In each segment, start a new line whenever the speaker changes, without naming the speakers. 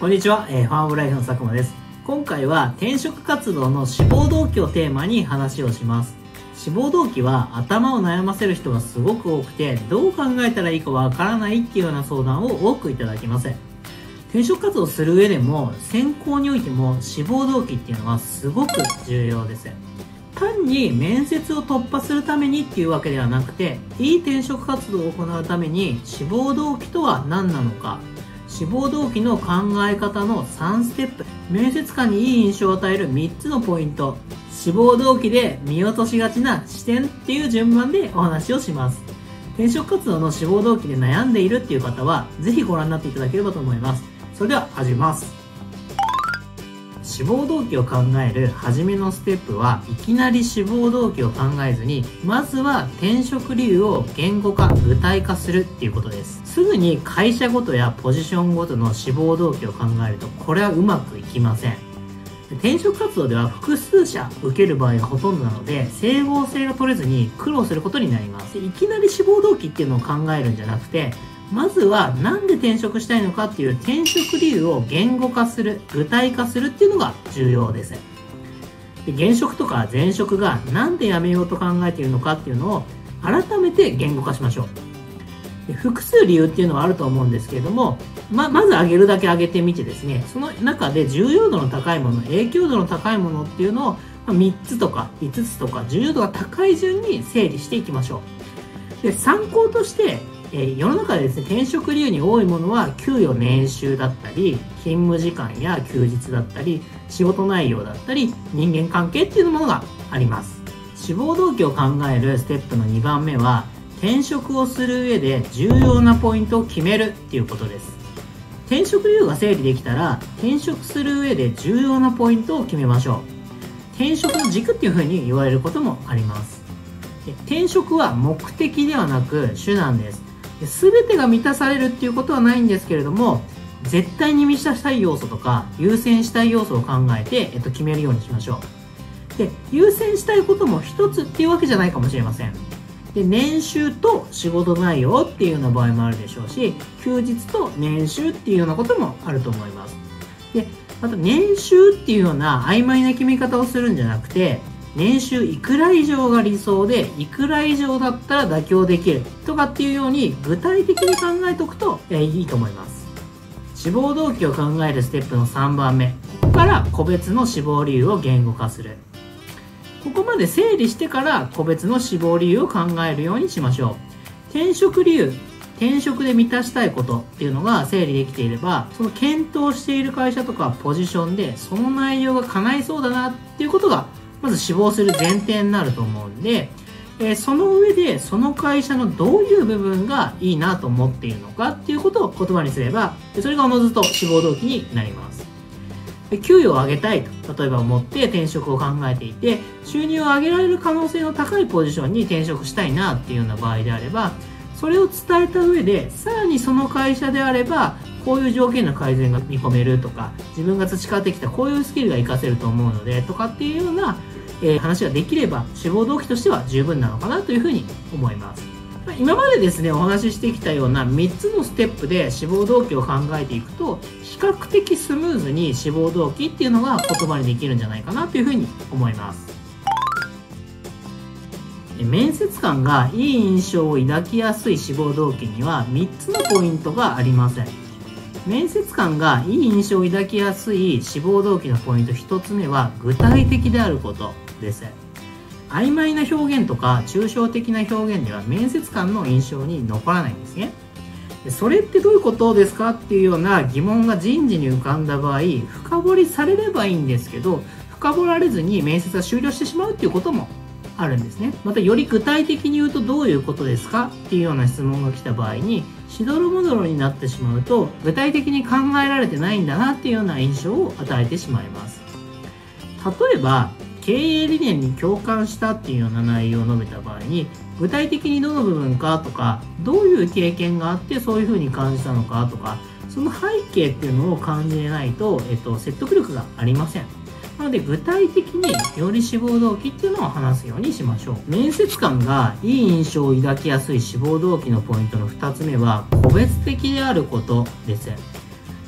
こんにちは、えー、ファームライフの佐久間です。今回は転職活動の志望動機をテーマに話をします。志望動機は頭を悩ませる人がすごく多くて、どう考えたらいいかわからないっていうような相談を多くいただきます。転職活動する上でも、選考においても志望動機っていうのはすごく重要です。単に面接を突破するためにっていうわけではなくて、いい転職活動を行うために志望動機とは何なのか、志望動機の考え方の3ステップ。面接官にいい印象を与える3つのポイント。志望動機で見落としがちな視点っていう順番でお話をします。転職活動の志望動機で悩んでいるっていう方はぜひご覧になっていただければと思います。それでは始めます。志望動機を考える初めのステップはいきなり志望動機を考えずにまずは転職理由を言語化具体化するっていうことです。すぐに会社ごとやポジションごとの志望動機を考えるとこれはうまくいきません。転職活動では複数社受ける場合がほとんどなので整合性が取れずに苦労することになります。いきなり志望動機っていうのを考えるんじゃなくてまずは何で転職したいのかっていう転職理由を言語化する、具体化するっていうのが重要です。で現職とか前職が何で辞めようと考えているのかっていうのを改めて言語化しましょう。で複数理由っていうのはあると思うんですけれども、ま、まず上げるだけ上げてみてですね、その中で重要度の高いもの、影響度の高いものっていうのを3つとか5つとか重要度が高い順に整理していきましょう。で参考としてえー、世の中でですね、転職理由に多いものは、給与年収だったり、勤務時間や休日だったり、仕事内容だったり、人間関係っていうものがあります。志望動機を考えるステップの2番目は、転職をする上で重要なポイントを決めるっていうことです。転職理由が整理できたら、転職する上で重要なポイントを決めましょう。転職の軸っていうふうに言われることもあります。転職は目的ではなく手段です。全てが満たされるっていうことはないんですけれども絶対に満たしたい要素とか優先したい要素を考えて、えっと、決めるようにしましょう。で優先したいことも一つっていうわけじゃないかもしれません。で年収と仕事内容っていうような場合もあるでしょうし休日と年収っていうようなこともあると思います。でまた年収っていうような曖昧な決め方をするんじゃなくて年収いくら以上が理想でいくら以上だったら妥協できるとかっていうように具体的に考えておくといいと思います。志望動機を考えるステップの3番目ここから個別の志望理由を言語化する。ここまで整理してから個別の志望理由を考えるようにしましょう。転職理由転職で満たしたいことっていうのが整理できていればその検討している会社とかポジションでその内容が叶いそうだなっていうことがまず死亡する前提になると思うんで、えー、その上でその会社のどういう部分がいいなと思っているのかっていうことを言葉にすればそれがおのずと志望動機になります。給与を上げたいと例えば思って転職を考えていて収入を上げられる可能性の高いポジションに転職したいなっていうような場合であればそれを伝えた上でさらにその会社であればこういう条件の改善が見込めるとか自分が培ってきたこういうスキルが活かせると思うのでとかっていうような、えー、話ができれば志望動機としては十分なのかなというふうに思います。今までですねお話ししてきたような3つのステップで志望動機を考えていくと比較的スムーズに志望動機っていうのが言葉にできるんじゃないかなというふうに思います。面接官がいい印象を抱きやすい志望動機には3つのポイントがありません。面接官がいい印象を抱きやすい志望動機のポイント1つ目は具体的であること。です曖昧な表現とか抽象的な表現では面接官の印象に残らないんですねそれってどういうことですかっていうような疑問が人事に浮かんだ場合深掘りされればいいんですけど深掘られずに面接が終了してしまうっていうこともあるんですね。またより具体的に言うとどういうことですかっていうような質問が来た場合に、しどろもどろになってしまうと、具体的に考えられてないんだなっていうような印象を与えてしまいます。例えば、経営理念に共感したっていうような内容を述べた場合に、具体的にどの部分かとか、どういう経験があってそういうふうに感じたのかとか、その背景っていうのを感じないと、えっと、説得力がありません。なので具体的により志望動機っていうのを話すようにしましょう面接官がいい印象を抱きやすい志望動機のポイントの2つ目は個別的であることです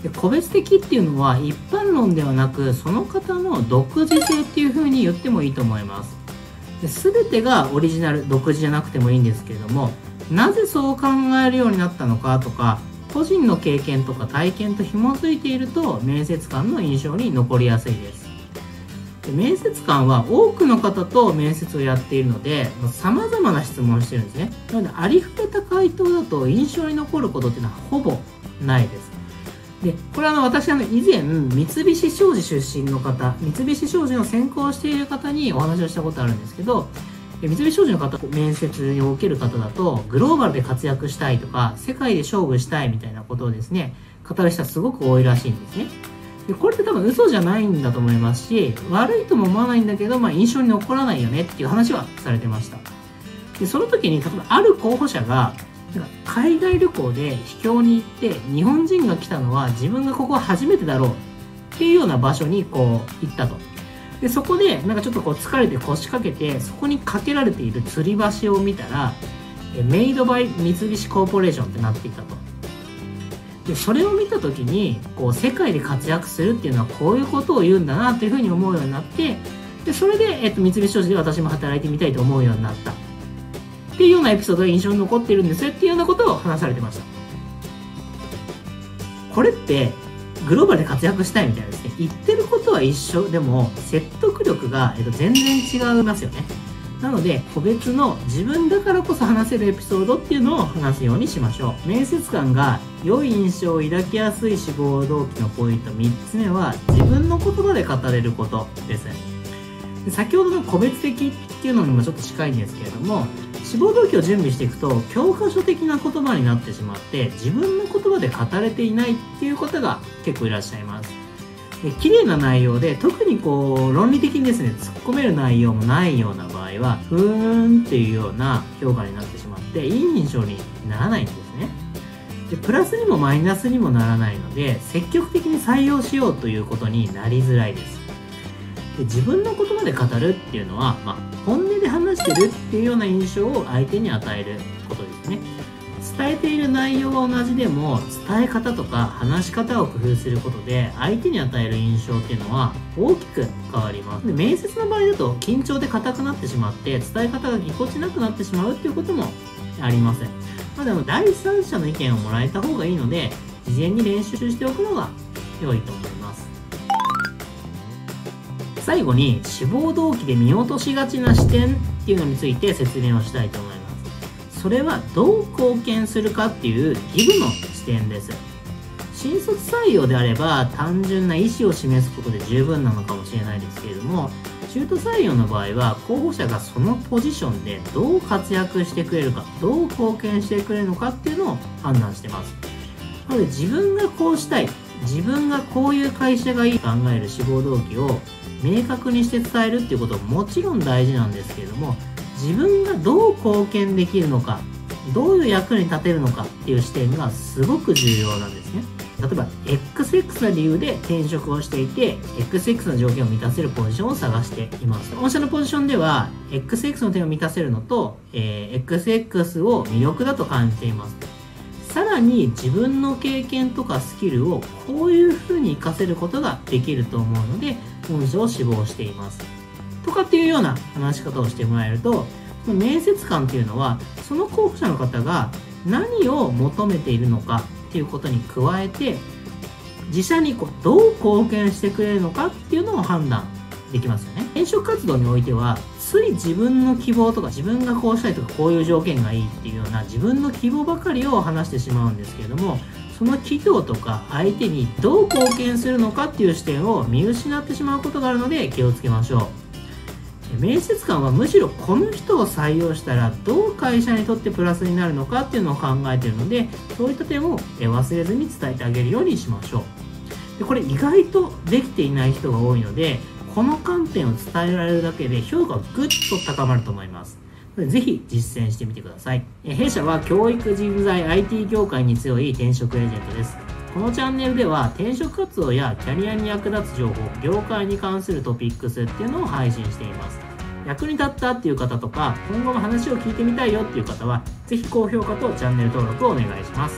で個別的っていうのは一般論ではなくその方の独自性っていうふうに言ってもいいと思います。で全てがオリジナル独自じゃなくてもいいんですけれどもなぜそう考えるようになったのかとか個人の経験とか体験と紐づいていると面接官の印象に残りやすいです。で面接官は多くの方と面接をやっているので様々な質問をしてるんですね。なのでありふれた回答だと印象に残ることっていうのはほぼないです。でこれはあの私あの以前三菱商事出身の方三菱商事の専攻している方にお話をしたことあるんですけど三菱商事の方面接を受ける方だとグローバルで活躍したいとか世界で勝負したいみたいなことをですね語る人はすごく多いらしいんですね。でこれって多分嘘じゃないんだと思いますし悪いとも思わないんだけど、まあ、印象に残らないよねっていう話はされてました。でその時に例えばある候補者が海外旅行で秘境に行って日本人が来たのは自分がここは初めてだろうっていうような場所にこう行ったと。でそこでなんかちょっとこう疲れて腰掛けてそこにかけられている吊り橋を見たらメイドバイ三菱コーポレーションってなっていたと。でそれを見た時にこう世界で活躍するっていうのはこういうことを言うんだなというふうに思うようになってでそれで、えっと、三菱商事で私も働いてみたいと思うようになった。っていうようなエピソードが印象に残ってるんですよっていうようなことを話されてました。これってグローバルで活躍したいみたいですね。言ってることは一緒。でも説得力が、えっと、全然違いますよね。なので個別の自分だからこそ話せるエピソードっていうのを話すようにしましょう。面接官が良い印象を抱きやすい志望動機のポイント3つ目は自分の言葉で語れることです。先ほどの個別的っていうのにもちょっと近いんですけれども志望動機を準備していくと教科書的な言葉になってしまって自分の言葉で語れていないっていう方が結構いらっしゃいます。で綺麗な内容で特にこう論理的にですね突っ込める内容もないような場合はふーんっていうような評価になってしまっていい印象にならないんですね。でプラスにもマイナスにもならないので積極的に採用しようということになりづらいです。で自分の言葉で語るっていうのは、まあ、本音で話してるっていうような印象を相手に与えることですね。伝えている内容は同じでも伝え方とか話し方を工夫することで相手に与える印象っていうのは大きく変わります。で面接の場合だと緊張で硬くなってしまって伝え方がぎこちなくなってしまうっていうこともありません。まあでも第三者の意見をもらえた方がいいので事前に練習しておくのが良いと思います。最後に志望動機で見落としがちな視点っていうのについて説明をしたいと思います。それはどう貢献するかっていうギブの視点です。新卒採用であれば単純な意思を示すことで十分なのかもしれないですけれども中途採用の場合は候補者がそのポジションでどう活躍してくれるかどう貢献してくれるのかっていうのを判断してます。なので自分がこうしたい自分がこういう会社がいいと考える志望動機を明確にして伝えるっていうことももちろん大事なんですけれども自分がどう貢献できるのかどういう役に立てるのかっていう視点がすごく重要なんですね。例えば XX な理由で転職をしていて XX の条件を満たせるポジションを探しています。御社のポジションでは XX の点を満たせるのと、えー、XX を魅力だと感じています。さらに自分の経験とかスキルをこういう風に活かせることができると思うので本書を志望しています。とかっていうような話し方をしてもらえると、その面接官っていうのは、その候補者の方が何を求めているのかっていうことに加えて、自社にこうどう貢献してくれるのかっていうのを判断できますよね。転職活動においては、つい自分の希望とか自分がこうしたいとかこういう条件がいいっていうような自分の希望ばかりを話してしまうんですけれども、その企業とか相手にどう貢献するのかっていう視点を見失ってしまうことがあるので気をつけましょう。面接官はむしろこの人を採用したらどう会社にとってプラスになるのかっていうのを考えているのでそういった点を忘れずに伝えてあげるようにしましょう。でこれ意外とできていない人が多いのでこの観点を伝えられるだけで評価がぐっと高まると思います。ぜひ実践してみてください。弊社は教育人材 IT 業界に強い転職エージェントです。このチャンネルでは転職活動やキャリアに役立つ情報、業界に関するトピックスっていうのを配信しています。役に立ったっていう方とか、今後も話を聞いてみたいよっていう方は、ぜひ高評価とチャンネル登録をお願いします。